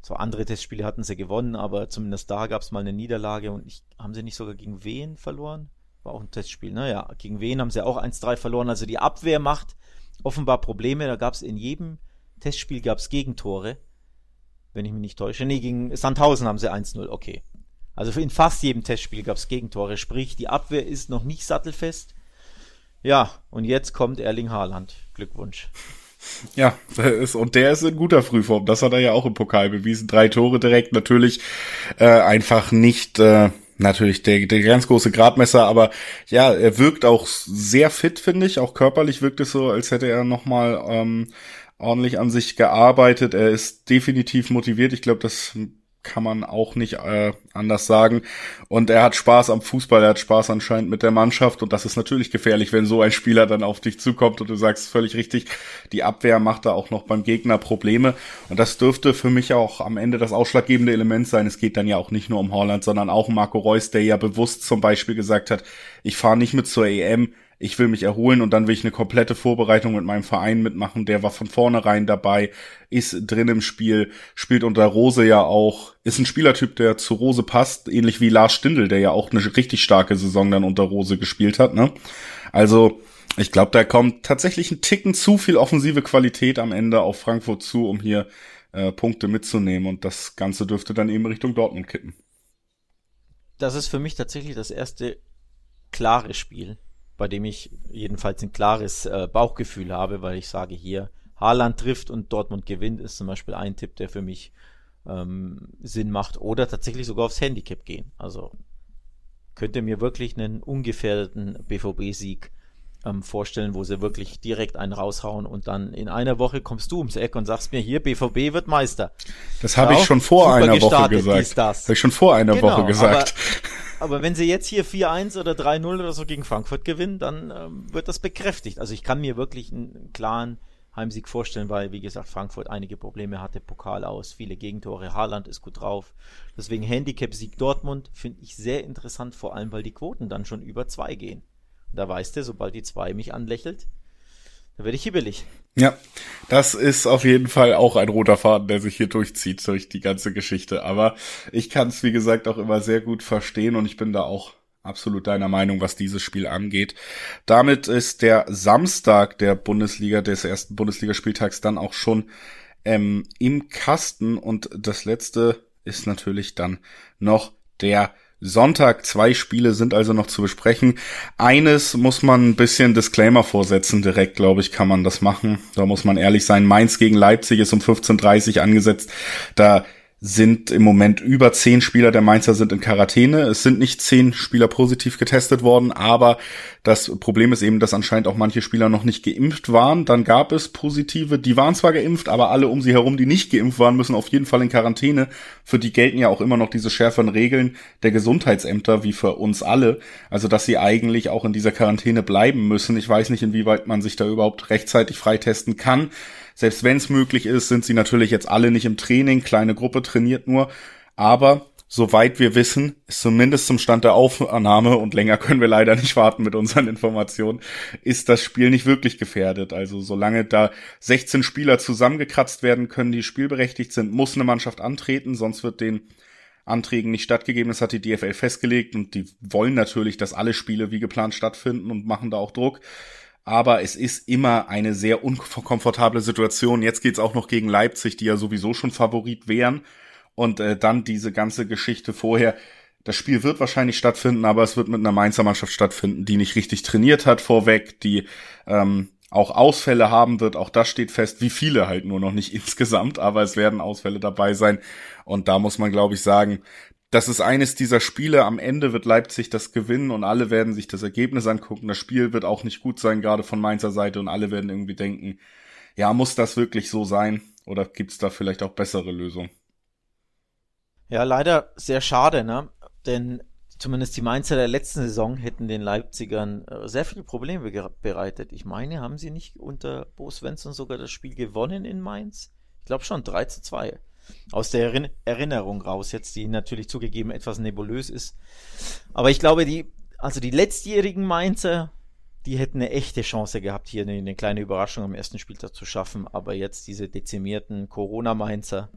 So andere Testspiele hatten sie gewonnen, aber zumindest da gab es mal eine Niederlage und ich, haben sie nicht sogar gegen Wien verloren? War auch ein Testspiel, naja, ne? gegen Wien haben sie auch 1-3 verloren. Also die Abwehr macht offenbar Probleme. Da gab es in jedem Testspiel gab es Gegentore, wenn ich mich nicht täusche. Nee, gegen Sandhausen haben sie 1-0, okay. Also in fast jedem Testspiel gab es Gegentore, sprich die Abwehr ist noch nicht sattelfest. Ja, und jetzt kommt Erling Haaland. Glückwunsch. Ja, ist, und der ist in guter Frühform. Das hat er ja auch im Pokal bewiesen. Drei Tore direkt, natürlich äh, einfach nicht äh, natürlich der, der ganz große Gradmesser, aber ja, er wirkt auch sehr fit, finde ich. Auch körperlich wirkt es so, als hätte er nochmal ähm, ordentlich an sich gearbeitet. Er ist definitiv motiviert. Ich glaube, das kann man auch nicht äh, anders sagen. Und er hat Spaß am Fußball, er hat Spaß anscheinend mit der Mannschaft und das ist natürlich gefährlich, wenn so ein Spieler dann auf dich zukommt und du sagst völlig richtig, die Abwehr macht da auch noch beim Gegner Probleme und das dürfte für mich auch am Ende das ausschlaggebende Element sein. Es geht dann ja auch nicht nur um Holland, sondern auch um Marco Reus, der ja bewusst zum Beispiel gesagt hat, ich fahre nicht mit zur EM, ich will mich erholen und dann will ich eine komplette Vorbereitung mit meinem Verein mitmachen. Der war von vornherein dabei, ist drin im Spiel, spielt unter Rose ja auch, ist ein Spielertyp, der zu Rose passt, ähnlich wie Lars Stindl, der ja auch eine richtig starke Saison dann unter Rose gespielt hat. Ne? Also ich glaube, da kommt tatsächlich ein Ticken zu viel offensive Qualität am Ende auf Frankfurt zu, um hier äh, Punkte mitzunehmen und das Ganze dürfte dann eben Richtung Dortmund kippen. Das ist für mich tatsächlich das erste klare Spiel bei dem ich jedenfalls ein klares äh, Bauchgefühl habe, weil ich sage hier, Haaland trifft und Dortmund gewinnt, ist zum Beispiel ein Tipp, der für mich ähm, Sinn macht. Oder tatsächlich sogar aufs Handicap gehen. Also könnte mir wirklich einen ungefährdeten BVB-Sieg ähm, vorstellen, wo sie wirklich direkt einen raushauen und dann in einer Woche kommst du ums Eck und sagst mir hier, BVB wird Meister. Das habe ich schon vor einer Woche gesagt. Das habe ich schon vor einer genau, Woche gesagt. Aber wenn sie jetzt hier 4-1 oder 3-0 oder so gegen Frankfurt gewinnen, dann ähm, wird das bekräftigt. Also ich kann mir wirklich einen, einen klaren Heimsieg vorstellen, weil, wie gesagt, Frankfurt einige Probleme hatte, Pokal aus, viele Gegentore, Haaland ist gut drauf. Deswegen Handicap-Sieg Dortmund finde ich sehr interessant, vor allem, weil die Quoten dann schon über zwei gehen. Da weißt du, sobald die zwei mich anlächelt, da werde ich hibbelig. Ja, das ist auf jeden Fall auch ein roter Faden, der sich hier durchzieht durch die ganze Geschichte. Aber ich kann es, wie gesagt, auch immer sehr gut verstehen und ich bin da auch absolut deiner Meinung, was dieses Spiel angeht. Damit ist der Samstag der Bundesliga, des ersten Bundesligaspieltags dann auch schon ähm, im Kasten und das letzte ist natürlich dann noch der Sonntag zwei Spiele sind also noch zu besprechen. Eines muss man ein bisschen Disclaimer vorsetzen, direkt, glaube ich, kann man das machen. Da muss man ehrlich sein. Mainz gegen Leipzig ist um 15.30 angesetzt. Da sind im Moment über zehn Spieler der Mainzer sind in Quarantäne. Es sind nicht zehn Spieler positiv getestet worden, aber das Problem ist eben, dass anscheinend auch manche Spieler noch nicht geimpft waren. Dann gab es positive, die waren zwar geimpft, aber alle um sie herum, die nicht geimpft waren, müssen auf jeden Fall in Quarantäne. Für die gelten ja auch immer noch diese schärferen Regeln der Gesundheitsämter wie für uns alle. Also, dass sie eigentlich auch in dieser Quarantäne bleiben müssen. Ich weiß nicht, inwieweit man sich da überhaupt rechtzeitig freitesten kann. Selbst wenn es möglich ist, sind sie natürlich jetzt alle nicht im Training, kleine Gruppe trainiert nur. Aber soweit wir wissen, ist zumindest zum Stand der Aufnahme, und länger können wir leider nicht warten mit unseren Informationen, ist das Spiel nicht wirklich gefährdet. Also solange da 16 Spieler zusammengekratzt werden können, die spielberechtigt sind, muss eine Mannschaft antreten, sonst wird den Anträgen nicht stattgegeben. Das hat die DFL festgelegt und die wollen natürlich, dass alle Spiele wie geplant stattfinden und machen da auch Druck aber es ist immer eine sehr unkomfortable Situation. Jetzt geht's auch noch gegen Leipzig, die ja sowieso schon Favorit wären. Und äh, dann diese ganze Geschichte vorher. Das Spiel wird wahrscheinlich stattfinden, aber es wird mit einer Mainzer Mannschaft stattfinden, die nicht richtig trainiert hat vorweg, die ähm, auch Ausfälle haben wird. Auch das steht fest, wie viele halt nur noch nicht insgesamt, aber es werden Ausfälle dabei sein. Und da muss man, glaube ich, sagen, das ist eines dieser Spiele. Am Ende wird Leipzig das gewinnen und alle werden sich das Ergebnis angucken. Das Spiel wird auch nicht gut sein, gerade von Mainzer Seite und alle werden irgendwie denken, ja, muss das wirklich so sein? Oder gibt's da vielleicht auch bessere Lösungen? Ja, leider sehr schade, ne? Denn zumindest die Mainzer der letzten Saison hätten den Leipzigern äh, sehr viele Probleme bereitet. Ich meine, haben sie nicht unter Bo Svensson sogar das Spiel gewonnen in Mainz? Ich glaube schon, 3 zu 2 aus der Erinnerung raus, jetzt die natürlich zugegeben etwas nebulös ist. Aber ich glaube, die, also die letztjährigen Mainzer, die hätten eine echte Chance gehabt, hier eine, eine kleine Überraschung am ersten Spieltag zu schaffen. Aber jetzt diese dezimierten Corona-Mainzer,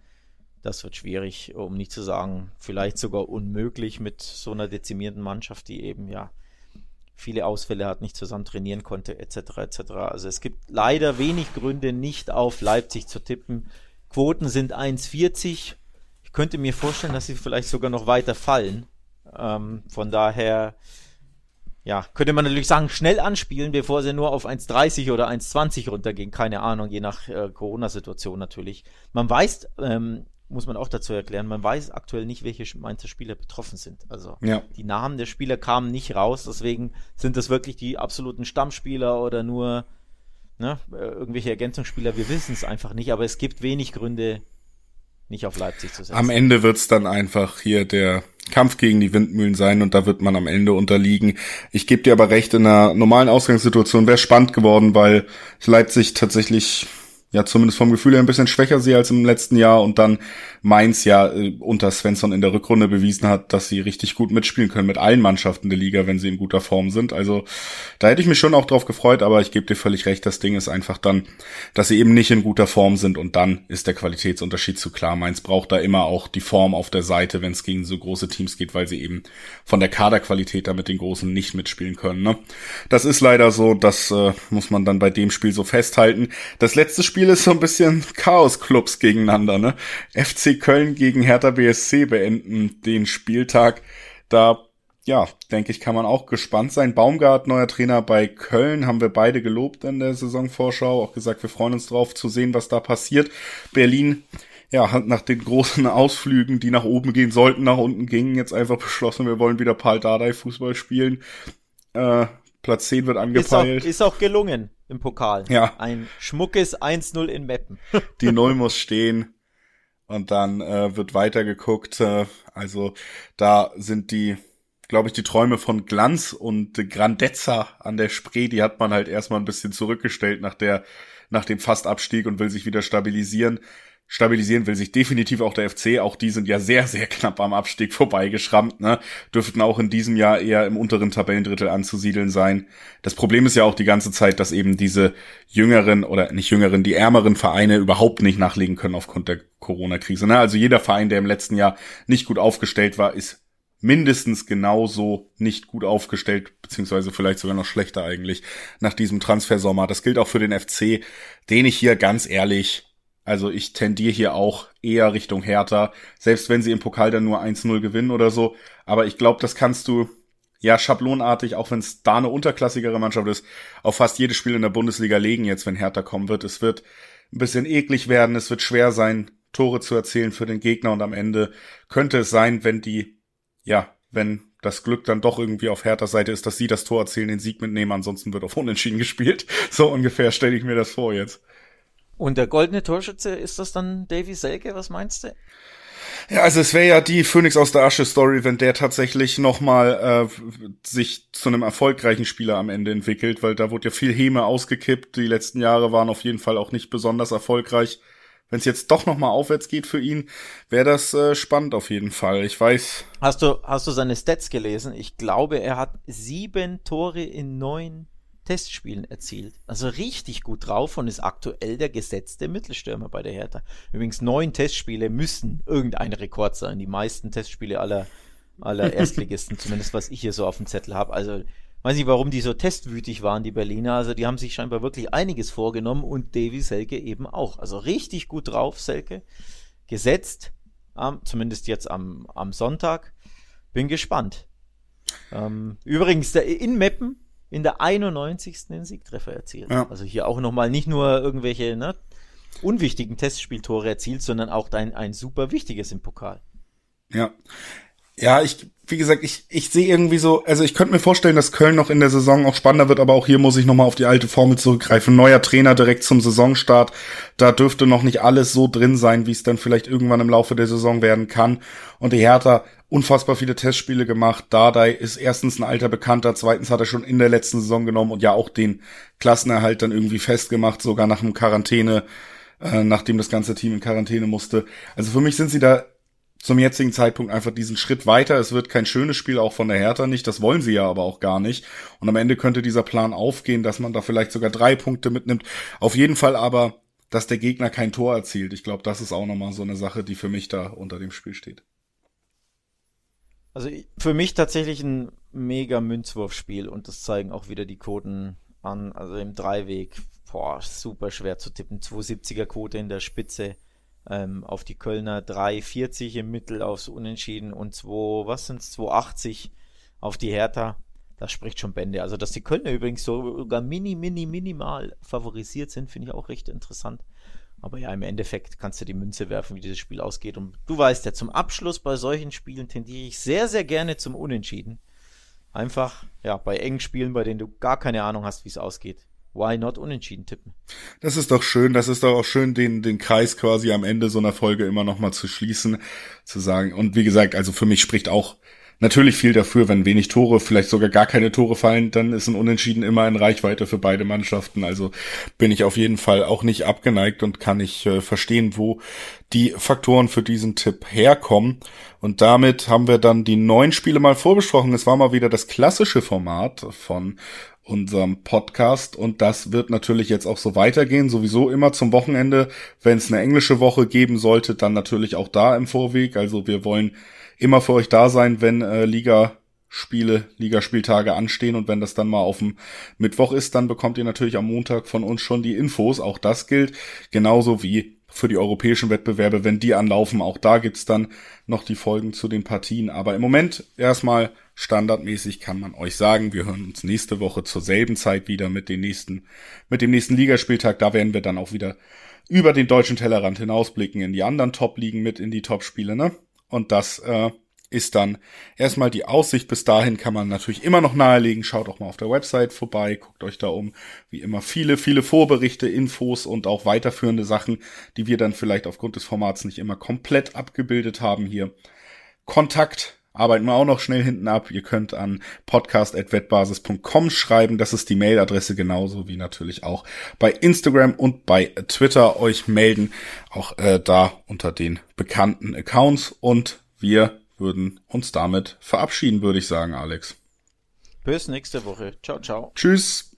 das wird schwierig, um nicht zu sagen, vielleicht sogar unmöglich mit so einer dezimierten Mannschaft, die eben ja viele Ausfälle hat, nicht zusammen trainieren konnte, etc. etc. Also es gibt leider wenig Gründe, nicht auf Leipzig zu tippen. Quoten sind 1,40. Ich könnte mir vorstellen, dass sie vielleicht sogar noch weiter fallen. Ähm, von daher, ja, könnte man natürlich sagen, schnell anspielen, bevor sie nur auf 1,30 oder 1,20 runtergehen. Keine Ahnung, je nach äh, Corona-Situation natürlich. Man weiß, ähm, muss man auch dazu erklären, man weiß aktuell nicht, welche Mainzer Spieler betroffen sind. Also ja. die Namen der Spieler kamen nicht raus, deswegen sind das wirklich die absoluten Stammspieler oder nur ne, äh, irgendwelche Ergänzungsspieler, wir wissen es einfach nicht, aber es gibt wenig Gründe, nicht auf Leipzig zu setzen. Am Ende wird's dann einfach hier der Kampf gegen die Windmühlen sein und da wird man am Ende unterliegen. Ich gebe dir aber recht, in einer normalen Ausgangssituation wäre spannend geworden, weil Leipzig tatsächlich ja zumindest vom Gefühl her ein bisschen schwächer sie als im letzten Jahr und dann Mainz ja äh, unter Svensson in der Rückrunde bewiesen hat, dass sie richtig gut mitspielen können mit allen Mannschaften der Liga, wenn sie in guter Form sind. Also da hätte ich mich schon auch drauf gefreut, aber ich gebe dir völlig recht, das Ding ist einfach dann, dass sie eben nicht in guter Form sind und dann ist der Qualitätsunterschied zu klar. Mainz braucht da immer auch die Form auf der Seite, wenn es gegen so große Teams geht, weil sie eben von der Kaderqualität da mit den Großen nicht mitspielen können. Ne? Das ist leider so, das äh, muss man dann bei dem Spiel so festhalten. Das letzte Spiel ist so ein bisschen Chaos-Clubs gegeneinander, ne? FC Köln gegen Hertha BSC beenden den Spieltag. Da, ja, denke ich, kann man auch gespannt sein. Baumgart, neuer Trainer bei Köln, haben wir beide gelobt in der Saisonvorschau. Auch gesagt, wir freuen uns drauf zu sehen, was da passiert. Berlin, ja, hat nach den großen Ausflügen, die nach oben gehen sollten, nach unten gingen, jetzt einfach beschlossen, wir wollen wieder Paul Dardai Fußball spielen. Äh, Platz 10 wird angepeilt. Ist auch, ist auch gelungen im Pokal. Ja. Ein schmuckes 1-0 in Meppen. Die Null muss stehen. Und dann äh, wird weitergeguckt. Äh, also da sind die, glaube ich, die Träume von Glanz und Grandezza an der Spree, die hat man halt erstmal ein bisschen zurückgestellt nach der, nach dem Fastabstieg und will sich wieder stabilisieren stabilisieren will sich definitiv auch der FC. Auch die sind ja sehr, sehr knapp am Abstieg vorbeigeschrammt, ne? Dürften auch in diesem Jahr eher im unteren Tabellendrittel anzusiedeln sein. Das Problem ist ja auch die ganze Zeit, dass eben diese jüngeren oder nicht jüngeren, die ärmeren Vereine überhaupt nicht nachlegen können aufgrund der Corona-Krise. Ne? Also jeder Verein, der im letzten Jahr nicht gut aufgestellt war, ist mindestens genauso nicht gut aufgestellt, beziehungsweise vielleicht sogar noch schlechter eigentlich nach diesem Transfersommer. Das gilt auch für den FC, den ich hier ganz ehrlich also ich tendiere hier auch eher Richtung Hertha, selbst wenn sie im Pokal dann nur 1-0 gewinnen oder so. Aber ich glaube, das kannst du ja schablonartig, auch wenn es da eine unterklassigere Mannschaft ist, auf fast jedes Spiel in der Bundesliga legen jetzt, wenn Hertha kommen wird. Es wird ein bisschen eklig werden, es wird schwer sein, Tore zu erzielen für den Gegner und am Ende könnte es sein, wenn die, ja, wenn das Glück dann doch irgendwie auf härter Seite ist, dass sie das Tor erzielen, den Sieg mitnehmen, ansonsten wird auf Unentschieden gespielt. So ungefähr stelle ich mir das vor jetzt. Und der goldene Torschütze, ist das dann Davy Selke? Was meinst du? Ja, also es wäre ja die Phoenix aus der Asche Story, wenn der tatsächlich nochmal äh, sich zu einem erfolgreichen Spieler am Ende entwickelt, weil da wurde ja viel Häme ausgekippt. Die letzten Jahre waren auf jeden Fall auch nicht besonders erfolgreich. Wenn es jetzt doch nochmal aufwärts geht für ihn, wäre das äh, spannend auf jeden Fall. Ich weiß. Hast du, hast du seine Stats gelesen? Ich glaube, er hat sieben Tore in neun Testspielen erzielt. Also richtig gut drauf und ist aktuell der gesetzte Mittelstürmer bei der Hertha. Übrigens neun Testspiele müssen irgendein Rekord sein. Die meisten Testspiele aller, aller Erstligisten, zumindest was ich hier so auf dem Zettel habe. Also weiß nicht, warum die so testwütig waren, die Berliner. Also die haben sich scheinbar wirklich einiges vorgenommen und Davy Selke eben auch. Also richtig gut drauf, Selke. Gesetzt, ähm, zumindest jetzt am, am Sonntag. Bin gespannt. Ähm, übrigens, in Meppen in der 91. den Siegtreffer erzielt. Ja. Also hier auch nochmal nicht nur irgendwelche ne, unwichtigen Testspieltore erzielt, sondern auch ein, ein super wichtiges im Pokal. Ja. Ja, ich, wie gesagt, ich, ich sehe irgendwie so, also ich könnte mir vorstellen, dass Köln noch in der Saison auch spannender wird, aber auch hier muss ich nochmal auf die alte Formel zurückgreifen. Neuer Trainer direkt zum Saisonstart. Da dürfte noch nicht alles so drin sein, wie es dann vielleicht irgendwann im Laufe der Saison werden kann. Und die Hertha unfassbar viele Testspiele gemacht. Dardai ist erstens ein alter Bekannter, zweitens hat er schon in der letzten Saison genommen und ja auch den Klassenerhalt dann irgendwie festgemacht, sogar nach einem Quarantäne, äh, nachdem das ganze Team in Quarantäne musste. Also für mich sind sie da zum jetzigen Zeitpunkt einfach diesen Schritt weiter. Es wird kein schönes Spiel, auch von der Hertha nicht. Das wollen sie ja aber auch gar nicht. Und am Ende könnte dieser Plan aufgehen, dass man da vielleicht sogar drei Punkte mitnimmt. Auf jeden Fall aber, dass der Gegner kein Tor erzielt. Ich glaube, das ist auch nochmal so eine Sache, die für mich da unter dem Spiel steht. Also für mich tatsächlich ein mega Münzwurfspiel und das zeigen auch wieder die Quoten an. Also im Dreiweg, boah, super schwer zu tippen. 270er Quote in der Spitze ähm, auf die Kölner, 340 im Mittel aufs Unentschieden und 2, was sind's, 280 auf die Hertha. Das spricht schon Bände. Also, dass die Kölner übrigens sogar mini, mini, minimal favorisiert sind, finde ich auch recht interessant. Aber ja, im Endeffekt kannst du die Münze werfen, wie dieses Spiel ausgeht. Und du weißt ja, zum Abschluss bei solchen Spielen tendiere ich sehr, sehr gerne zum Unentschieden. Einfach, ja, bei engen Spielen, bei denen du gar keine Ahnung hast, wie es ausgeht. Why not unentschieden tippen? Das ist doch schön, das ist doch auch schön, den, den Kreis quasi am Ende so einer Folge immer nochmal zu schließen, zu sagen. Und wie gesagt, also für mich spricht auch natürlich viel dafür, wenn wenig Tore, vielleicht sogar gar keine Tore fallen, dann ist ein Unentschieden immer in Reichweite für beide Mannschaften. Also bin ich auf jeden Fall auch nicht abgeneigt und kann ich äh, verstehen, wo die Faktoren für diesen Tipp herkommen. Und damit haben wir dann die neun Spiele mal vorbesprochen. Es war mal wieder das klassische Format von unserem Podcast und das wird natürlich jetzt auch so weitergehen, sowieso immer zum Wochenende. Wenn es eine englische Woche geben sollte, dann natürlich auch da im Vorweg. Also wir wollen immer für euch da sein, wenn äh, Liga Spiele, Ligaspieltage anstehen und wenn das dann mal auf dem Mittwoch ist, dann bekommt ihr natürlich am Montag von uns schon die Infos. Auch das gilt genauso wie für die europäischen Wettbewerbe, wenn die anlaufen. Auch da gibt's dann noch die Folgen zu den Partien. Aber im Moment erstmal standardmäßig kann man euch sagen, wir hören uns nächste Woche zur selben Zeit wieder mit den nächsten, mit dem nächsten Ligaspieltag. Da werden wir dann auch wieder über den deutschen Tellerrand hinausblicken in die anderen Top-Ligen mit in die Top-Spiele, ne? Und das äh, ist dann erstmal die Aussicht. Bis dahin kann man natürlich immer noch nahelegen. Schaut auch mal auf der Website vorbei, guckt euch da um. Wie immer viele, viele Vorberichte, Infos und auch weiterführende Sachen, die wir dann vielleicht aufgrund des Formats nicht immer komplett abgebildet haben hier. Kontakt arbeiten wir auch noch schnell hinten ab. Ihr könnt an podcast.wettbasis.com schreiben. Das ist die Mailadresse genauso wie natürlich auch bei Instagram und bei Twitter euch melden. Auch äh, da unter den bekannten Accounts. Und wir würden uns damit verabschieden, würde ich sagen, Alex. Bis nächste Woche. Ciao, ciao. Tschüss.